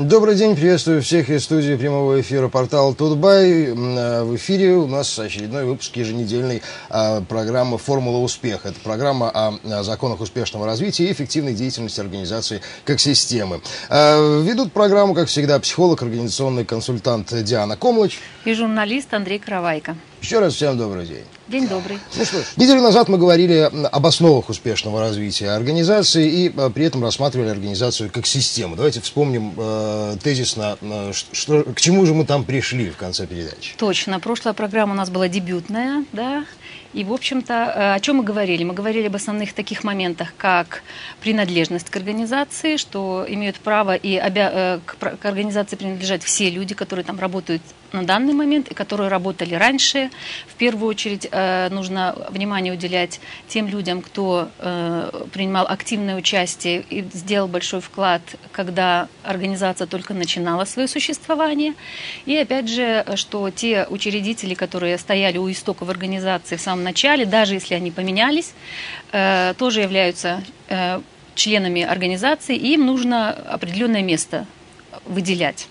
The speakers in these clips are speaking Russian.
Добрый день, приветствую всех из студии прямого эфира портала Тутбай. Э, в эфире у нас очередной выпуск еженедельной э, программы «Формула успеха». Это программа о законах успешного развития и эффективной деятельности организации как системы. Э, ведут программу, как всегда, психолог, организационный консультант Диана Комлыч. И журналист Андрей Каравайко. Еще раз всем добрый день. День добрый. Ну что ж, неделю назад мы говорили об основах успешного развития организации и а, при этом рассматривали организацию как систему. Давайте вспомним э, тезисно, э, что, к чему же мы там пришли в конце передачи. Точно. Прошлая программа у нас была дебютная, да, и, в общем-то, э, о чем мы говорили? Мы говорили об основных таких моментах, как принадлежность к организации, что имеют право и обя... Э, к организации принадлежать все люди, которые там работают на данный момент и которые работали раньше. В первую очередь э, нужно внимание уделять тем людям, кто принимал активное участие и сделал большой вклад, когда организация только начинала свое существование. И опять же, что те учредители, которые стояли у истоков организации в самом начале, даже если они поменялись, э, тоже являются э, членами организации, и им нужно определенное место выделять.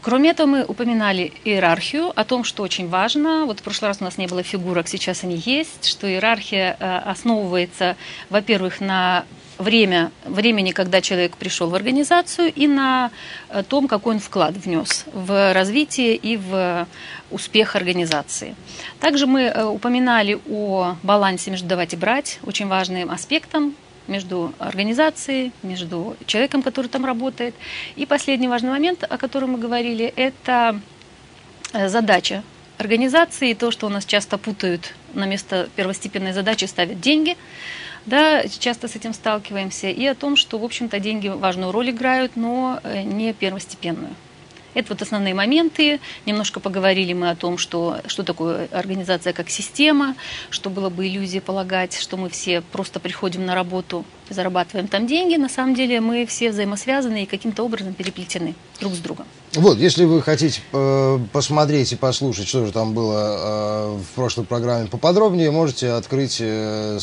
Кроме этого, мы упоминали иерархию, о том, что очень важно. Вот в прошлый раз у нас не было фигурок, сейчас они есть, что иерархия э, основывается, во-первых, на время, времени, когда человек пришел в организацию, и на э, том, какой он вклад внес в развитие и в успех организации. Также мы э, упоминали о балансе между давать и брать, очень важным аспектом между организацией, между человеком, который там работает. И последний важный момент, о котором мы говорили, это э, задача организации, то, что у нас часто путают на место первостепенной задачи, ставят деньги – да, часто с этим сталкиваемся, и о том, что, в общем-то, деньги важную роль играют, но э, не первостепенную. Это вот основные моменты. Немножко поговорили мы о том, что, что такое организация как система, что было бы иллюзией полагать, что мы все просто приходим на работу зарабатываем там деньги. На самом деле мы все взаимосвязаны и каким-то образом переплетены друг с другом. Вот, если вы хотите э, посмотреть и послушать, что же там было э, в прошлой программе поподробнее, можете открыть э,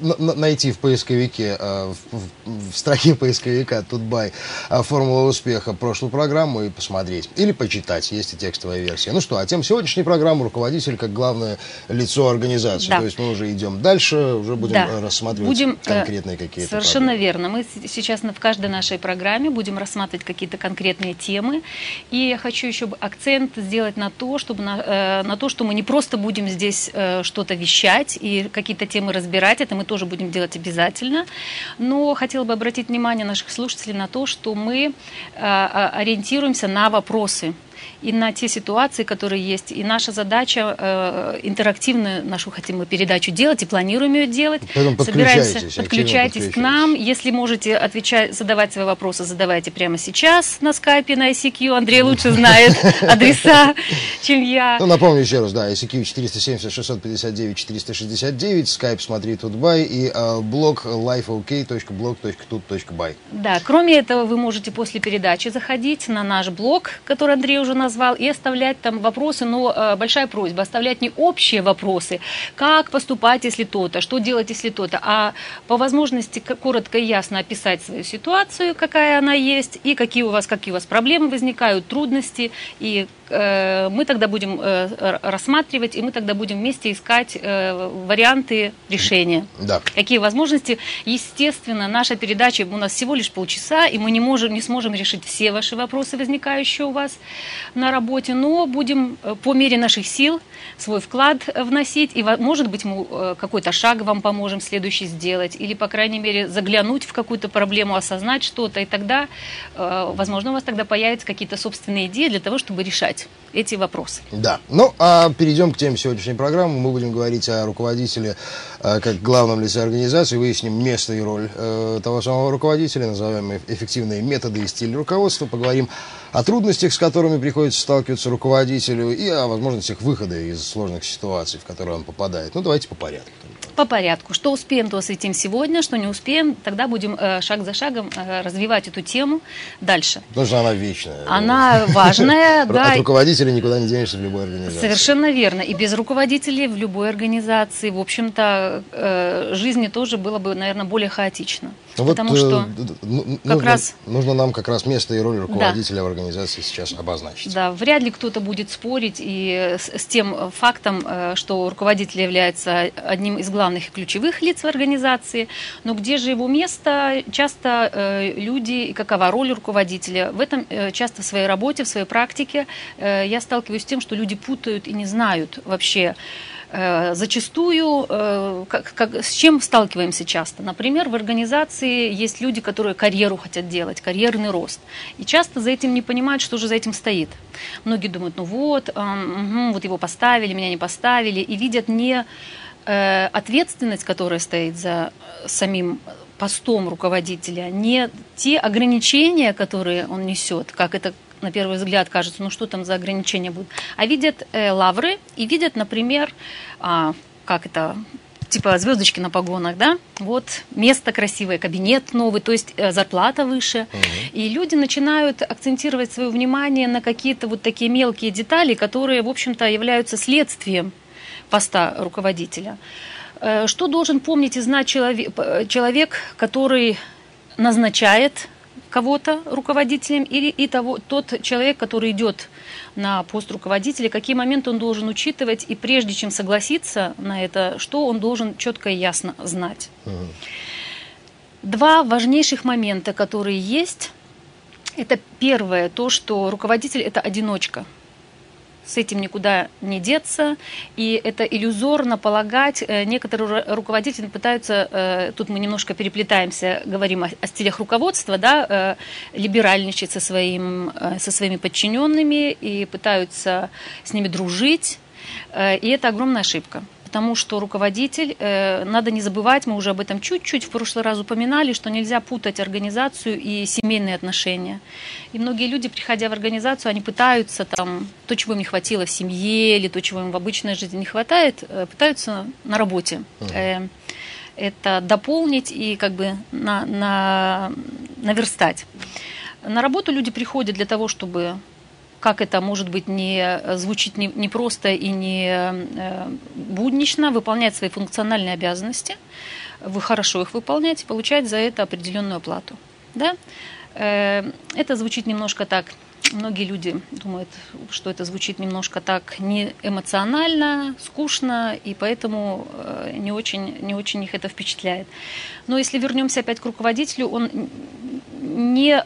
найти в поисковике, э, в, в строке поисковика Тутбай э, «Формула успеха» прошлую программу и посмотреть. Или почитать, есть и текстовая версия. Ну что, а тем сегодняшней программы руководитель как главное лицо организации. Да. То есть мы уже идем дальше, уже будем да. рассматривать будем, э, конкретные какие-то Совершенно проблемы. верно. Мы сейчас в каждой нашей программе будем рассматривать какие-то конкретные темы. И я хочу еще акцент сделать на то, чтобы на, на то, что мы не просто будем здесь что-то вещать и какие-то темы разбирать, это мы тоже будем делать обязательно. Но хотела бы обратить внимание наших слушателей на то, что мы а, ориентируемся на вопросы и на те ситуации, которые есть. И наша задача э, интерактивную нашу хотим мы передачу делать и планируем ее делать. Поэтому Собираемся, подключайтесь к нам. Если можете отвечать, задавать свои вопросы, задавайте прямо сейчас на скайпе, на ICQ. Андрей лучше знает адреса, чем я. Ну, напомню еще раз, да, ICQ 470 659 469, скайп смотри Тутбай и э, блог lifeok.blog.tut.by. Да, кроме этого, вы можете после передачи заходить на наш блог, который Андрей уже назвал, и оставлять там вопросы, но э, большая просьба, оставлять не общие вопросы, как поступать, если то-то, что делать, если то-то, а по возможности коротко и ясно описать свою ситуацию, какая она есть, и какие у вас, какие у вас проблемы возникают, трудности, и э, мы тогда будем э, рассматривать, и мы тогда будем вместе искать варианты решения. Да. Какие возможности. Естественно, наша передача у нас всего лишь полчаса, и мы не, можем, не сможем решить все ваши вопросы, возникающие у вас на работе, но будем э, по мере наших сил свой вклад вносить, и, может быть, мы э, какой-то шаг вам поможем следующий сделать, или, по крайней мере, заглянуть в какую-то проблему, осознать что-то, и тогда, э, возможно, у вас тогда появятся какие-то собственные идеи для того, чтобы решать эти вопросы. Да. Ну, а перейдем к теме сегодняшней программы. Мы будем говорить о руководителе как главном лице организации, выясним место и роль того самого руководителя, назовем эффективные методы и стиль руководства, поговорим о трудностях, с которыми приходится сталкиваться руководителю, и о возможностях выхода из сложных ситуаций, в которые он попадает. Ну, давайте по порядку. По порядку. Что успеем, то осветим сегодня, что не успеем, тогда будем э, шаг за шагом э, развивать эту тему дальше. Потому что она вечная. Она важная, да. От руководителя никуда не денешься в любой организации. Совершенно верно. И без руководителей в любой организации, в общем-то, э, жизни тоже было бы, наверное, более хаотично. Ну, Потому вот, что ну, как нужно, раз... нужно нам как раз место и роль руководителя да. в организации сейчас обозначить. Да, вряд ли кто-то будет спорить и с, с тем фактом, что руководитель является одним из главных и ключевых лиц в организации, но где же его место? Часто э, люди и какова роль руководителя? В этом э, часто в своей работе, в своей практике э, я сталкиваюсь с тем, что люди путают и не знают вообще, э, зачастую э, как, как, с чем сталкиваемся часто. Например, в организации есть люди, которые карьеру хотят делать, карьерный рост. И часто за этим не понимают, что же за этим стоит. Многие думают, ну вот, э, угу, вот его поставили, меня не поставили, и видят не Э, ответственность, которая стоит за самим постом руководителя, не те ограничения, которые он несет, как это на первый взгляд кажется, ну что там за ограничения будут, а видят э, лавры и видят, например, а, как это типа звездочки на погонах, да, вот место красивое, кабинет новый, то есть э, зарплата выше. Угу. И люди начинают акцентировать свое внимание на какие-то вот такие мелкие детали, которые, в общем-то, являются следствием поста руководителя. Э, что должен помнить и знать человек, человек который назначает кого-то руководителем, или и того, тот человек, который идет на пост руководителя, какие моменты он должен учитывать, и прежде чем согласиться на это, что он должен четко и ясно знать. Угу. Два важнейших момента, которые есть, это первое, то, что руководитель – это одиночка – с этим никуда не деться, и это иллюзорно полагать. Э, некоторые руководители пытаются, э, тут мы немножко переплетаемся, говорим о, о стилях руководства, да, э, либеральничать со, своим, со своими подчиненными и пытаются с ними дружить, и это огромная ошибка потому что руководитель, э, надо не забывать, мы уже об этом чуть-чуть в прошлый раз упоминали, что нельзя путать организацию и семейные отношения. И многие люди, приходя в организацию, они пытаются там, то, чего им не хватило в семье, или то, чего им в обычной жизни не хватает, э, пытаются на работе. Uh-huh. Это дополнить и как бы на, на, наверстать. На работу люди приходят для того, чтобы как это может быть не звучит не, не просто и не э, буднично, выполнять свои функциональные обязанности, вы хорошо их выполняете, получать за это определенную оплату. Да? Э, это звучит немножко так, многие люди думают, что это звучит немножко так не эмоционально, скучно, и поэтому э, не очень, не очень их это впечатляет. Но если вернемся опять к руководителю, он не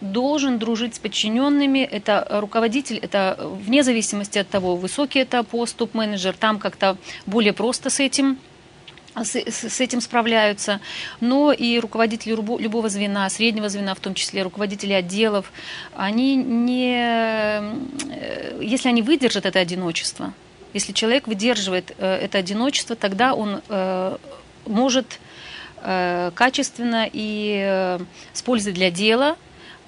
должен дружить с подчиненными. Это руководитель, это вне зависимости от того, высокий это пост, топ-менеджер, там как-то более просто с этим с, с этим справляются, но и руководители любого звена, среднего звена, в том числе руководители отделов, они не, э, если они выдержат это одиночество, если человек выдерживает э, это одиночество, тогда он э, может качественно и с пользой для дела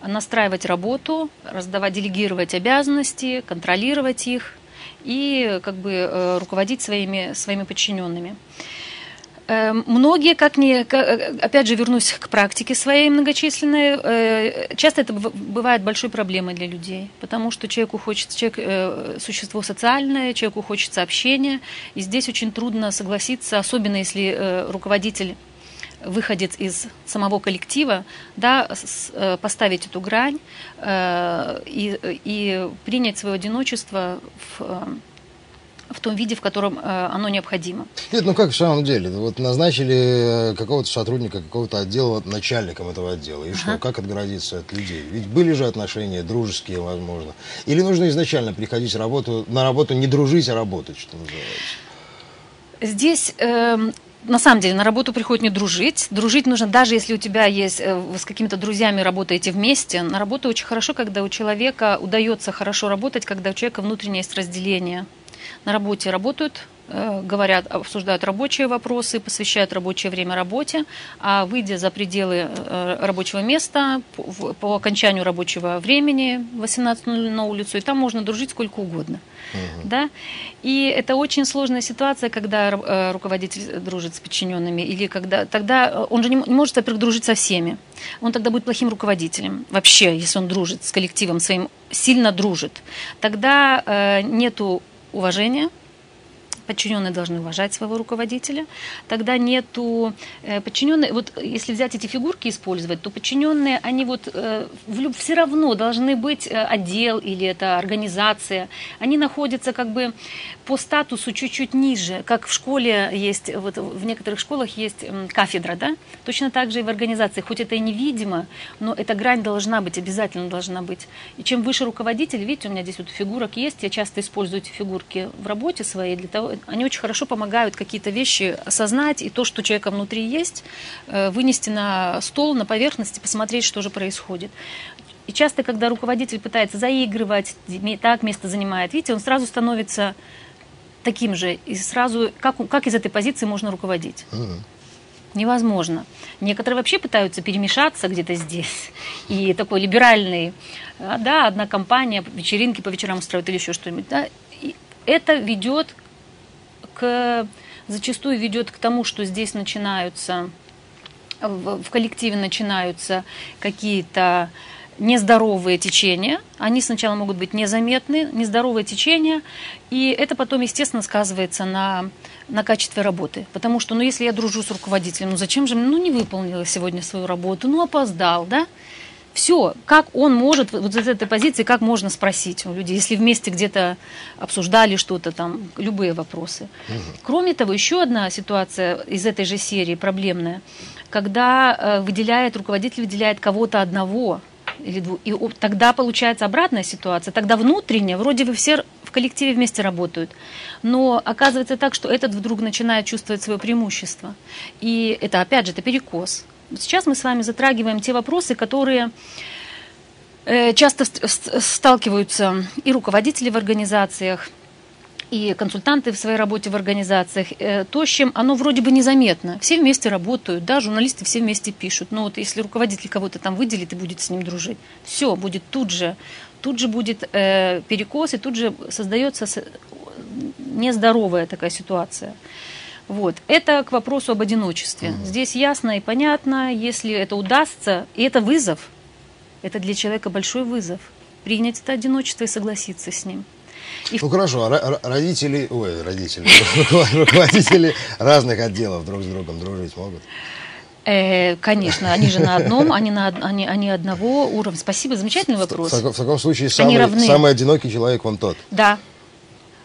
настраивать работу, раздавать, делегировать обязанности, контролировать их и как бы э, руководить своими, своими подчиненными. Э, многие, как не, э, опять же, вернусь к практике своей многочисленной, часто это бывает большой проблемой для людей, потому что человеку хочется, человек существо социальное, человеку хочется общения, и здесь очень трудно согласиться, особенно если руководитель выходец из самого коллектива, да, с, э, поставить эту грань э, и, и принять свое одиночество в, э, в том виде, в котором э, оно необходимо. Нет, ну как в самом деле? Вот назначили какого-то сотрудника какого-то отдела начальником этого отдела. И ага. что, как отгородиться от людей? Ведь были же отношения дружеские, возможно. Или нужно изначально приходить работу, на работу не дружить, а работать, что называется? Здесь э, на самом деле на работу приходит не дружить. Дружить нужно, даже если у тебя есть, э, вы с какими-то друзьями работаете вместе. На работу очень хорошо, когда у человека удается хорошо работать, когда у человека внутреннее есть разделение. На работе работают говорят, обсуждают рабочие вопросы, посвящают рабочее время работе, а выйдя за пределы э, рабочего места по, по окончанию рабочего времени 18.00 на улицу, и там можно дружить сколько угодно. Угу. Да? И это очень сложная ситуация, когда э, руководитель дружит с подчиненными, или когда тогда он же не, не может, во-первых, дружить со всеми. Он тогда будет плохим руководителем. Вообще, если он дружит с коллективом своим, сильно дружит, тогда э, нету уважения подчиненные должны уважать своего руководителя, тогда нету э, подчиненные, вот если взять эти фигурки использовать, то подчиненные, они вот э, все равно должны быть э, отдел или это организация, они находятся как бы по статусу чуть-чуть ниже, как в школе есть, вот в некоторых школах есть кафедра, да, точно так же и в организации, хоть это и невидимо, но эта грань должна быть, обязательно должна быть. И чем выше руководитель, видите, у меня здесь вот фигурок есть, я часто использую эти фигурки в работе своей для того, они очень хорошо помогают какие-то вещи осознать и то, что человека внутри есть, э, вынести на стол, на поверхность и посмотреть, что же происходит. И часто, когда руководитель пытается заигрывать, так место занимает, видите, он сразу становится таким же, и сразу, как, как из этой позиции можно руководить? Mm-hmm. Невозможно. Некоторые вообще пытаются перемешаться где-то здесь. И такой либеральный, а, да, одна компания, вечеринки по вечерам устраивает или еще что-нибудь. Да, и это ведет к, зачастую ведет к тому, что здесь начинаются, в, в коллективе начинаются какие-то нездоровые течения. Они сначала могут быть незаметны, нездоровые течения, и это потом, естественно, сказывается на, на качестве работы. Потому что, ну, если я дружу с руководителем, ну, зачем же, ну, не выполнила сегодня свою работу, ну, опоздал, да? Все, как он может, вот из этой позиции, как можно спросить у людей, если вместе где-то обсуждали что-то там, любые вопросы. Угу. Кроме того, еще одна ситуация из этой же серии проблемная, когда э, выделяет, руководитель выделяет кого-то одного, или двух, и тогда получается обратная ситуация, тогда внутренне, вроде бы все в коллективе вместе работают, но оказывается так, что этот вдруг начинает чувствовать свое преимущество. И это, опять же, это перекос. Сейчас мы с вами затрагиваем те вопросы, которые э, часто сталкиваются и руководители в организациях, и консультанты в своей работе в организациях, э, то, с чем оно вроде бы незаметно. Все вместе работают, да, журналисты все вместе пишут. Но вот если руководитель кого-то там выделит и будет с ним дружить, все, будет тут же, тут же будет э, перекос, и тут же создается нездоровая такая ситуация. Вот. Это к вопросу об одиночестве. Угу. Здесь ясно и понятно, если это удастся, и это вызов, это для человека большой вызов, принять это одиночество и согласиться с ним. И... Ну хорошо, а родители, ой, родители, руководители разных отделов друг с другом дружить могут? Э, конечно, они же на одном, они, на, они, они одного уровня. Спасибо, замечательный вопрос. В, в, в таком случае самый, самый одинокий человек вон тот. Да,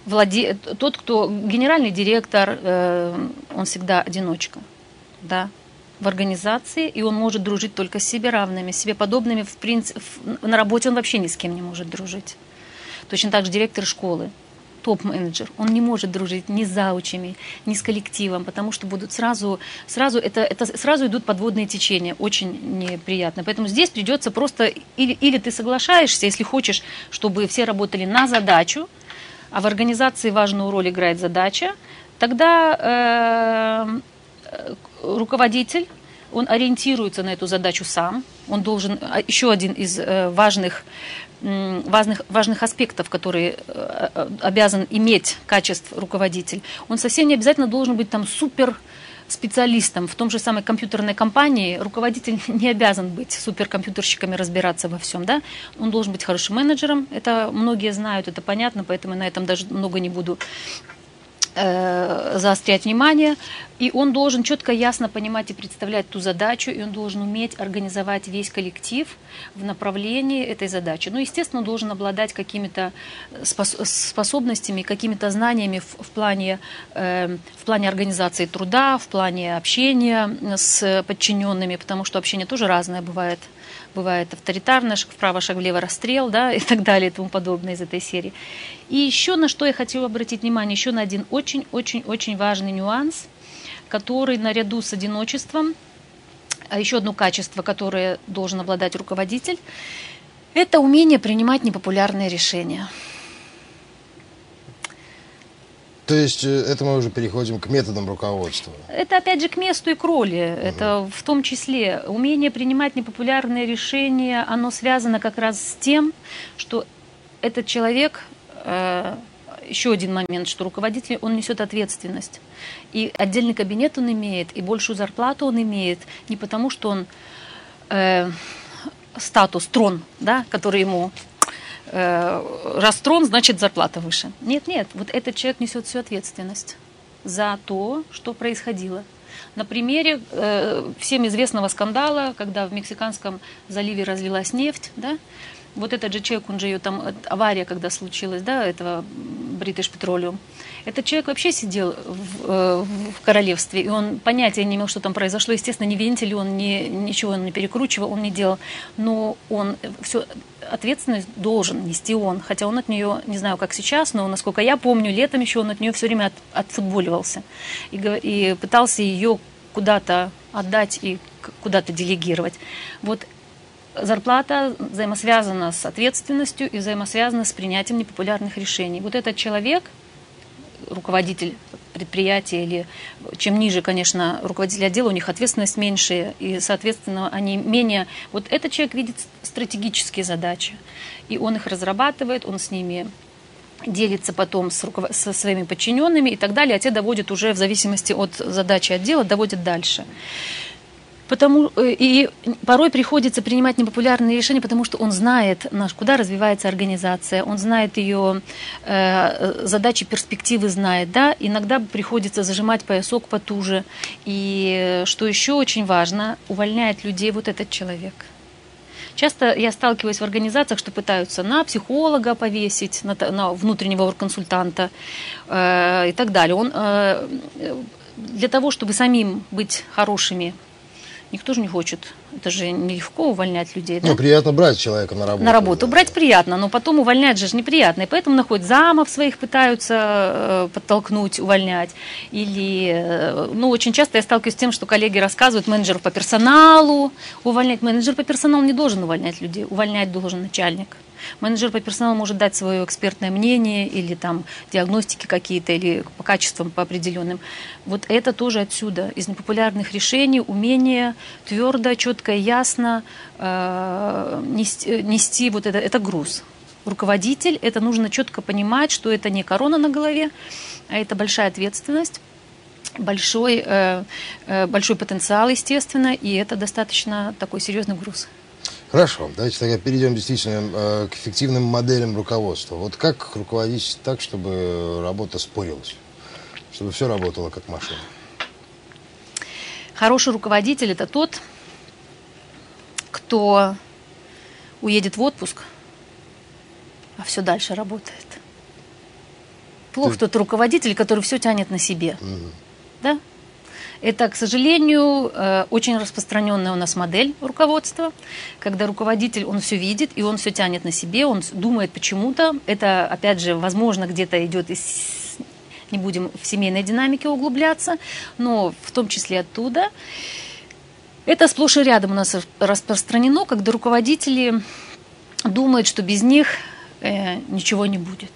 владе... тот, кто генеральный директор, э, он всегда одиночка, да, в организации, и он может дружить только с себе равными, себе подобными. В принципе, на работе он вообще ни с кем не может дружить. Точно так же директор школы, топ-менеджер, он не может дружить ни с заучами, ни с коллективом, потому что будут сразу, сразу, это, это сразу идут подводные течения, очень неприятно. Поэтому здесь придется просто, или, или ты соглашаешься, если хочешь, чтобы все работали на задачу, а в организации важную роль играет задача, тогда э, руководитель, он ориентируется на эту задачу сам, он должен, а, еще один из э, важных, важных, важных аспектов, который э, э, обязан иметь качеств руководитель, он совсем не обязательно должен быть там супер специалистом. В том же самой компьютерной компании, руководитель не обязан быть суперкомпьютерщиками, разбираться во всем, да, он должен быть хорошим менеджером, это многие знают, это понятно, поэтому на этом даже много не буду э, заострять внимание, и он должен четко, ясно понимать и представлять ту задачу, и он должен уметь организовать весь коллектив в направлении этой задачи. Ну, естественно, он должен обладать какими-то способностями, какими-то знаниями в, в, плане, э, в плане организации труда, в плане общения с подчиненными, потому что общение тоже разное бывает бывает авторитарно, шаг вправо, шаг влево, расстрел, да, и так далее, и тому подобное из этой серии. И еще на что я хочу обратить внимание, еще на один очень-очень-очень важный нюанс, который наряду с одиночеством, а еще одно качество, которое должен обладать руководитель, это умение принимать непопулярные решения. То есть э, это мы уже переходим к методам руководства. Это опять же к месту и к роли. Угу. Это в том числе умение принимать непопулярные решения, оно связано как раз с тем, что этот человек, э, еще один момент, что руководитель, он несет ответственность. И отдельный кабинет он имеет, и большую зарплату он имеет не потому, что он э, статус, трон, да, который ему э, раз трон, значит зарплата выше. Нет, нет, вот этот человек несет всю ответственность за то, что происходило. На примере э, всем известного скандала, когда в Мексиканском заливе разлилась нефть, да, вот этот же человек, он же ее там, авария, когда случилась, да, этого British Petroleum, этот человек вообще сидел в, э, в королевстве, и он понятия не имел, что там произошло. Естественно, не вентиль, он не, ничего он не перекручивал, он не делал. Но он все ответственность должен нести он. Хотя он от нее, не знаю, как сейчас, но насколько я помню, летом еще он от нее все время от, отфутболивался. И, и пытался ее куда-то отдать и куда-то делегировать. Вот зарплата взаимосвязана с ответственностью и взаимосвязана с принятием непопулярных решений. Вот этот человек, руководитель предприятия или чем ниже, конечно, руководитель отдела, у них ответственность меньше, и, соответственно, они менее... Вот этот человек видит стратегические задачи, и он их разрабатывает, он с ними делится потом с руков... со своими подчиненными и так далее, а те доводят уже в зависимости от задачи отдела, доводят дальше. Потому, э, и порой приходится принимать непопулярные решения, потому что он знает, куда развивается организация, он знает ее э, задачи, перспективы знает. Да? Иногда приходится зажимать поясок потуже. И что еще очень важно, увольняет людей вот этот человек. Часто я сталкиваюсь в организациях, что пытаются на психолога повесить, на, на внутреннего консультанта э, и так далее. Он, э, для того, чтобы самим быть хорошими Никто же не хочет. Это же нелегко увольнять людей. Да? Ну, приятно брать человека на работу. На работу. Да. Брать приятно, но потом увольнять же неприятно. И поэтому находят замов своих, пытаются э, подтолкнуть, увольнять. Или, э, ну, очень часто я сталкиваюсь с тем, что коллеги рассказывают менеджеров по персоналу увольнять. Менеджер по персоналу не должен увольнять людей. Увольнять должен начальник. Менеджер по персоналу может дать свое экспертное мнение или там диагностики какие-то, или по качествам по определенным. Вот это тоже отсюда, из непопулярных решений, умение твердо, четко и ясно э, нести, нести вот это, это груз. Руководитель, это нужно четко понимать, что это не корона на голове, а это большая ответственность большой, э, э, большой потенциал, естественно, и это достаточно такой серьезный груз. Хорошо, давайте тогда перейдем действительно э, к эффективным моделям руководства. Вот как руководить так, чтобы работа спорилась, чтобы все работало как машина? Хороший руководитель – это тот, кто уедет в отпуск, а все дальше работает. Плохо Ты... тот руководитель, который все тянет на себе. Угу. Да? Это, к сожалению, э, очень распространенная у нас модель руководства, когда руководитель, он все видит, и он все тянет на себе, он думает почему-то. Это, опять же, возможно, где-то идет из не будем в семейной динамике углубляться, но в том числе оттуда. Это сплошь и рядом у нас распространено, когда руководители думают, что без них э, ничего не будет,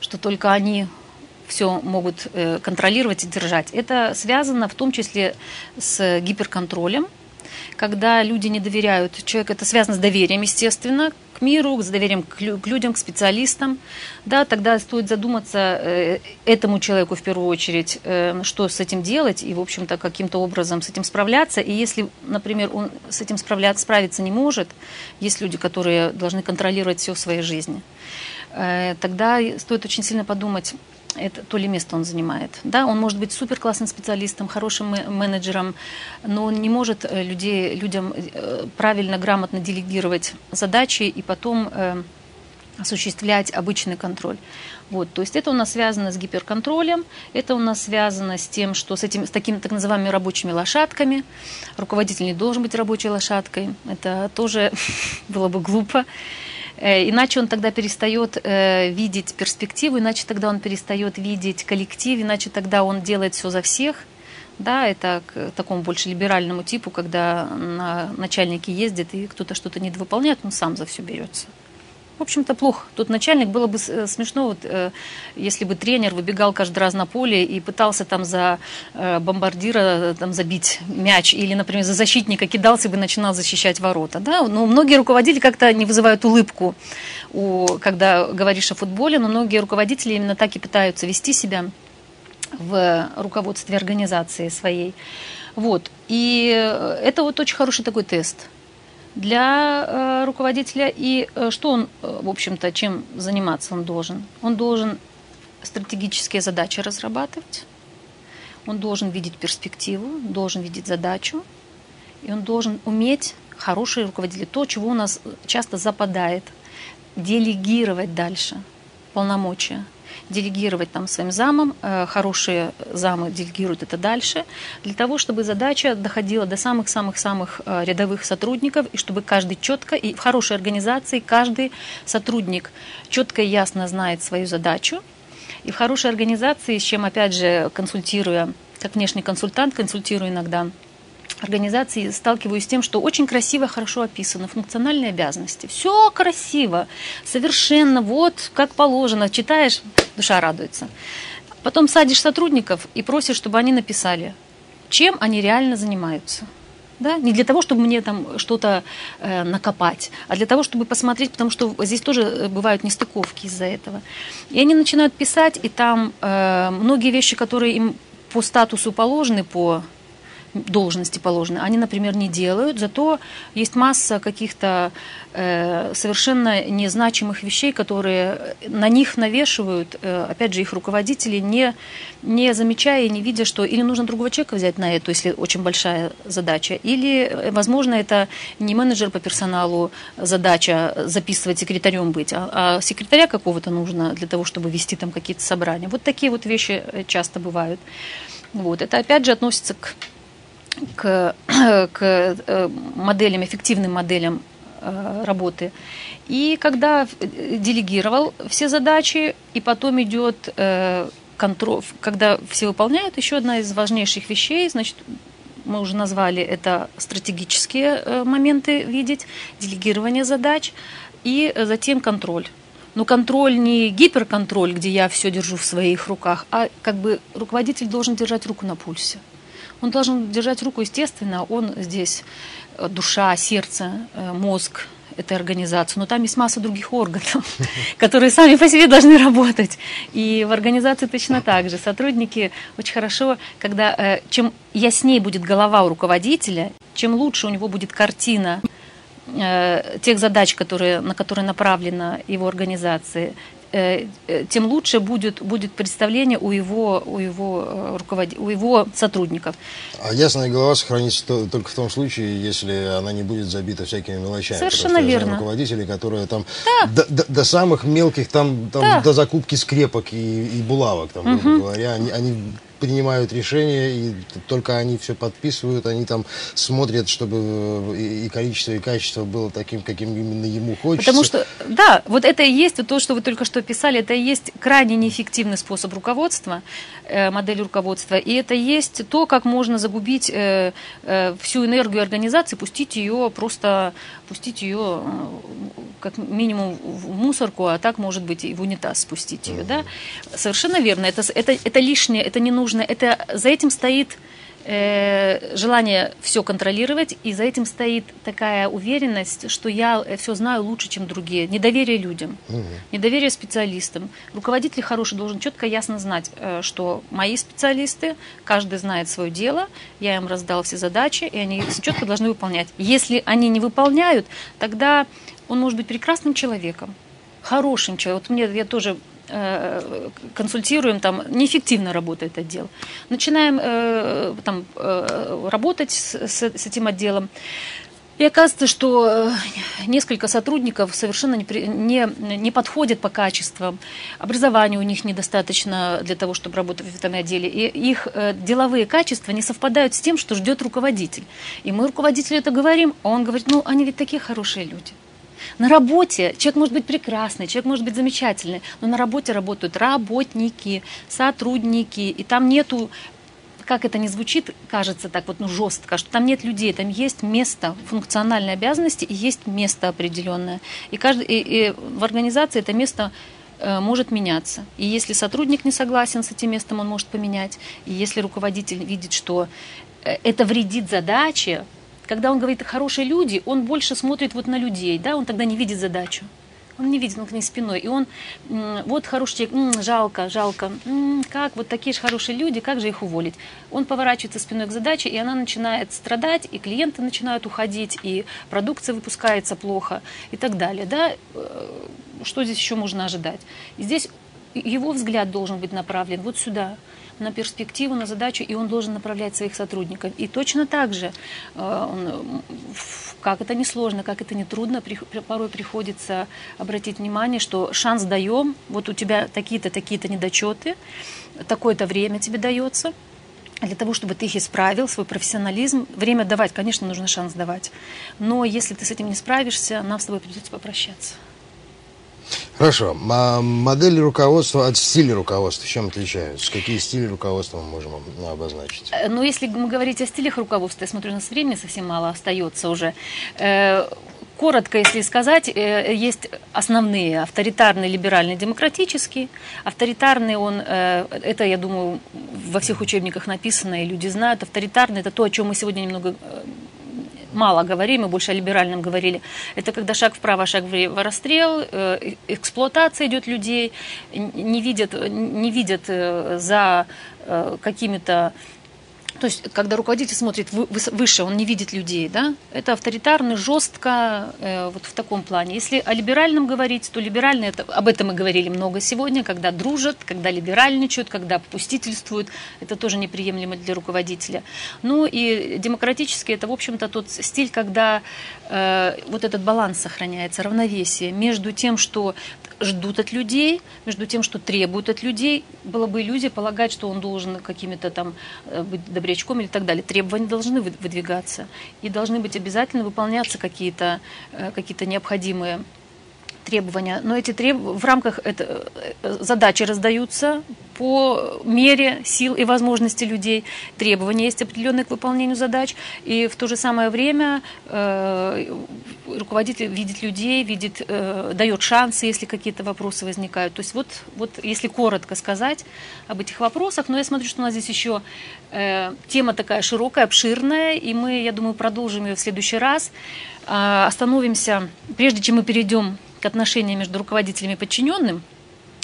что только они все могут э, контролировать и держать. Это связано в том числе с гиперконтролем, когда люди не доверяют. Человек, это связано с доверием, естественно, к миру, с доверием к, людям, к специалистам. Да, тогда стоит задуматься э, этому человеку в первую очередь, э, что с этим делать и, в общем-то, каким-то образом с этим справляться. И если, например, он с этим справляться, справиться не может, есть люди, которые должны контролировать все в своей жизни, тогда стоит очень сильно подумать, это то ли место он занимает. Да, он может быть супер классным специалистом, хорошим менеджером, но он не может э, людей, людям э, правильно, грамотно делегировать задачи и потом э, осуществлять обычный контроль. Вот, то есть это у нас связано с гиперконтролем, это у нас связано с тем, что с, этим, с такими так называемыми рабочими лошадками. Руководитель не должен быть рабочей лошадкой, это тоже было бы глупо. Э, иначе он тогда перестает э, видеть перспективу, иначе тогда он перестает видеть коллектив, иначе тогда он делает все за всех. Да, это к такому больше либеральному типу, когда на начальники ездят и кто-то что-то недовыполняет, он сам за все берется. В общем-то, плохо. Тут начальник было бы э, смешно, вот, э, если бы тренер выбегал каждый раз на поле и пытался там за э, бомбардира там, забить мяч, или, например, за защитника кидался бы и начинал защищать ворота. Да? Но многие руководители как-то не вызывают улыбку, у, когда говоришь о футболе, но многие руководители именно так и пытаются вести себя в руководстве организации своей. Вот. И это вот очень хороший такой тест – для э, руководителя. И э, что он, э, в общем-то, чем заниматься он должен? Он должен стратегические задачи разрабатывать, он должен видеть перспективу, должен видеть задачу, и он должен уметь, хороший руководитель, то, чего у нас часто западает, делегировать дальше полномочия делегировать там своим замам, э, хорошие замы делегируют это дальше, для того, чтобы задача доходила до самых-самых-самых э, рядовых сотрудников, и чтобы каждый четко, и в хорошей организации каждый сотрудник четко и ясно знает свою задачу, и в хорошей организации, с чем, опять же, консультируя, как внешний консультант, консультирую иногда организации сталкиваюсь с тем, что очень красиво, хорошо описаны функциональные обязанности. Все красиво, совершенно, вот как положено. Читаешь, душа радуется. Потом садишь сотрудников и просишь, чтобы они написали, чем они реально занимаются. Да? Не для того, чтобы мне там что-то э, накопать, а для того, чтобы посмотреть, потому что здесь тоже э, бывают нестыковки из-за этого. И они начинают писать, и там э, многие вещи, которые им по статусу положены, по должности положены, они, например, не делают, зато есть масса каких-то э, совершенно незначимых вещей, которые на них навешивают, э, опять же, их руководители, не, не замечая и не видя, что или нужно другого человека взять на это, если очень большая задача, или, э, возможно, это не менеджер по персоналу задача записывать секретарем быть, а, а секретаря какого-то нужно для того, чтобы вести там какие-то собрания. Вот такие вот вещи э, часто бывают. Вот. Это опять же относится к к, к э, моделям, эффективным моделям э, работы. И когда делегировал все задачи, и потом идет э, контроль, когда все выполняют, еще одна из важнейших вещей, значит, мы уже назвали это стратегические моменты видеть, делегирование задач, и затем контроль. Но контроль не гиперконтроль, где я все держу в своих руках, а как бы руководитель должен держать руку на пульсе. Он должен держать руку, естественно, он здесь э, душа, сердце, э, мозг этой организации, но там есть масса других органов, которые сами по себе должны работать. И в организации точно так же. Сотрудники очень хорошо, когда э, чем яснее будет голова у руководителя, чем лучше у него будет картина тех задач, которые, на которые направлена его организация, тем лучше будет, будет представление у его, у, его э, руковод... у его сотрудников. А ясная голова сохранится только в том случае, если она не будет забита всякими мелочами. Совершенно верно. руководители, которые там да. до, до, до самых мелких, там, там да. до закупки скрепок и, и булавок, там, угу. говоря, они, они принимают решения, и только они все подписывают, они там смотрят, чтобы э, и количество, и качество было таким, каким именно ему хочется. Потому что, да, вот это и есть то, что вы только что писали, это и есть крайне неэффективный способ руководства, э, модель руководства, и это есть то, как можно загубить э, всю энергию организации, пустить ее просто, пустить ее как минимум в мусорку, а так, может быть, и в унитаз спустить ее, да? Совершенно верно, это, это, это лишнее, это не нужно, это, за этим стоит э, желание все контролировать, и за этим стоит такая уверенность, что я все знаю лучше, чем другие. Недоверие людям, угу. недоверие специалистам. Руководитель хороший должен четко, ясно знать, э, что мои специалисты, каждый знает свое дело, я им раздал все задачи, и они их четко должны выполнять. Если они не выполняют, тогда он может быть прекрасным человеком, хорошим человеком. Вот мне я тоже э, консультируем, там неэффективно работает отдел. Начинаем э, там, э, работать с, с, с этим отделом. И оказывается, что несколько сотрудников совершенно не, не, не подходят по качествам. Образование у них недостаточно для того, чтобы работать в этом отделе. И их деловые качества не совпадают с тем, что ждет руководитель. И мы руководителю это говорим, а он говорит, ну, они ведь такие хорошие люди. На работе человек может быть прекрасный, человек может быть замечательный, но на работе работают работники, сотрудники, и там нету как это не звучит, кажется так вот ну, жестко, что там нет людей, там есть место функциональной обязанности и есть место определенное. И, каждый, и, и в организации это место э, может меняться. И если сотрудник не согласен с этим местом, он может поменять. И если руководитель видит, что э, это вредит задаче, когда он говорит «хорошие люди», он больше смотрит вот на людей, да, он тогда не видит задачу. Он не видит, он к ней спиной. И он, вот хороший человек, жалко, жалко, как, вот такие же хорошие люди, как же их уволить? Он поворачивается спиной к задаче, и она начинает страдать, и клиенты начинают уходить, и продукция выпускается плохо, и так далее. Да? Э, что здесь еще можно ожидать? И здесь его взгляд должен быть направлен вот сюда, на перспективу, на задачу, и он должен направлять своих сотрудников. И точно так же, э, как это не сложно, как это не трудно, порой приходится обратить внимание, что шанс даем, вот у тебя такие-то, такие-то недочеты, такое-то время тебе дается, для того, чтобы ты их исправил, свой профессионализм. Время давать, конечно, нужно шанс давать. Но если ты с этим не справишься, нам с тобой придется попрощаться. Хорошо. А модели руководства от стиля руководства чем отличаются? Какие стили руководства мы можем обозначить? Э, ну, если мы говорить о стилях руководства, я смотрю, у нас времени совсем мало остается уже. Э, коротко, если сказать, э, есть основные авторитарный, либеральный, демократический. Авторитарный он, это, я думаю, во всех учебниках написано, и люди знают. Авторитарный – это то, о чем мы сегодня немного мало говорим, мы больше о либеральном говорили. Это когда шаг вправо, шаг влево расстрел, э, эксплуатация идет людей, не видят, не видят э, за э, какими-то то есть, когда руководитель смотрит выше, он не видит людей, да, это авторитарно, жестко, э, вот в таком плане. Если о либеральном говорить, то либеральный, это, об этом мы говорили много сегодня, когда дружат, когда либеральничают, когда попустительствуют, это тоже неприемлемо для руководителя. Ну и демократический, это, в общем-то, тот стиль, когда э, вот этот баланс сохраняется, равновесие между тем, что ждут от людей, между тем, что требуют от людей. Была бы иллюзия полагать, что он должен какими-то там э, быть добрячком или так далее. Требования должны выдвигаться и должны быть обязательно выполняться какие-то э, какие необходимые требования. Но эти треб... в рамках это... Э, задачи раздаются по мере сил и возможностей людей. Требования есть определенные к выполнению задач. И в то же самое время э, руководитель видит людей, видит, э, дает шансы, если какие-то вопросы возникают. То есть вот, вот если коротко сказать об этих вопросах, но я смотрю, что у нас здесь еще э, тема такая широкая, обширная, и мы, я думаю, продолжим ее в следующий раз. Э, остановимся, прежде чем мы перейдем к отношениям между руководителями и подчиненным,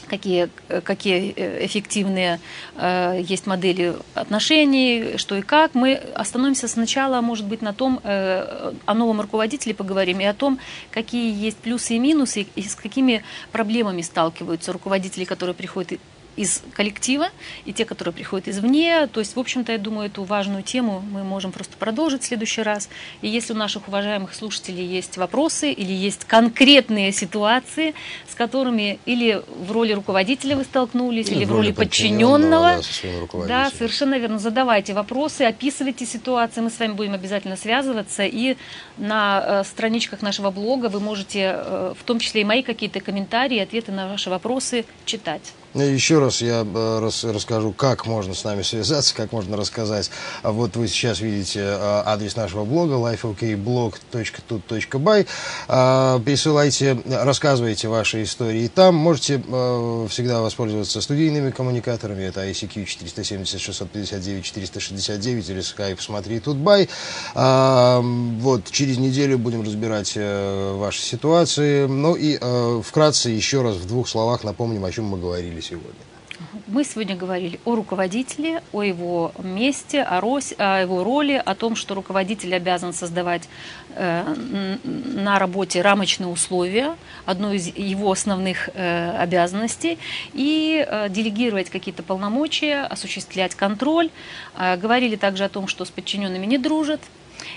какие, какие э, эффективные э, есть модели отношений, что и как. Мы остановимся сначала, может быть, на том, э, о новом руководителе поговорим и о том, какие есть плюсы и минусы, и с какими проблемами сталкиваются руководители, которые приходят из коллектива и те, которые приходят извне. То есть, в общем-то, я думаю, эту важную тему мы можем просто продолжить в следующий раз. И если у наших уважаемых слушателей есть вопросы или есть конкретные ситуации, с которыми или в роли руководителя вы столкнулись, или, или в роли подчиненного, подчиненного да, да, совершенно верно, задавайте вопросы, описывайте ситуации, мы с вами будем обязательно связываться, и на э, страничках нашего блога вы можете, э, в том числе и мои какие-то комментарии, ответы на ваши вопросы читать. Ну, еще раз я э, рас, расскажу, как можно с нами связаться, как можно рассказать. А вот вы сейчас видите э, адрес нашего блога lifeokblog.tut.by. А, пересылайте, рассказывайте ваши истории там. Можете э, всегда воспользоваться студийными коммуникаторами. Это ICQ 470 659 469 или Skype «Смотри Тутбай». А, вот, через неделю будем разбирать ваши ситуации. Ну и вкратце еще раз в двух словах напомним, о чем мы говорили сегодня? Мы сегодня говорили о руководителе, о его месте, о, рось, о его роли, о том, что руководитель обязан создавать э, на работе рамочные условия, одно из его основных э, обязанностей, и э, делегировать какие-то полномочия, осуществлять контроль. Э, говорили также о том, что с подчиненными не дружат,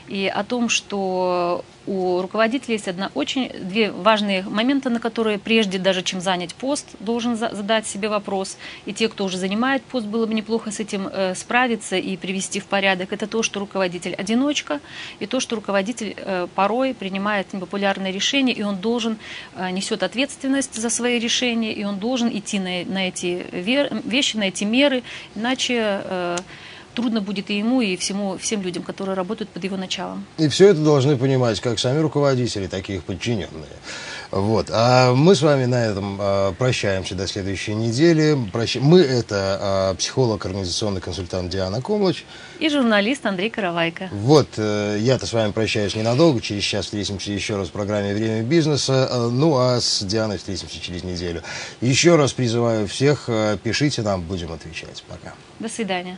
и о том, что у руководителя есть одна очень две важные моменты, на которые прежде даже чем занять пост, должен задать себе вопрос. И те, кто уже занимает пост, было бы неплохо с этим э, справиться и привести в порядок. Это то, что руководитель одиночка, и то, что руководитель э, порой принимает непопулярные решения, и он должен э, несет ответственность за свои решения, и он должен идти на, на эти вещи, на эти меры, иначе трудно будет и ему, и всему, всем людям, которые работают под его началом. И все это должны понимать как сами руководители, так и их подчиненные. Вот. А мы с вами на этом а, прощаемся до следующей недели. Прощ... Мы это а, психолог, организационный консультант Диана Комлач. И журналист Андрей Каравайко. Вот, э, я-то с вами прощаюсь ненадолго. Через час встретимся еще раз в программе «Время бизнеса». Э, ну, а с Дианой встретимся через неделю. Еще раз призываю всех, э, пишите нам, будем отвечать. Пока. До свидания.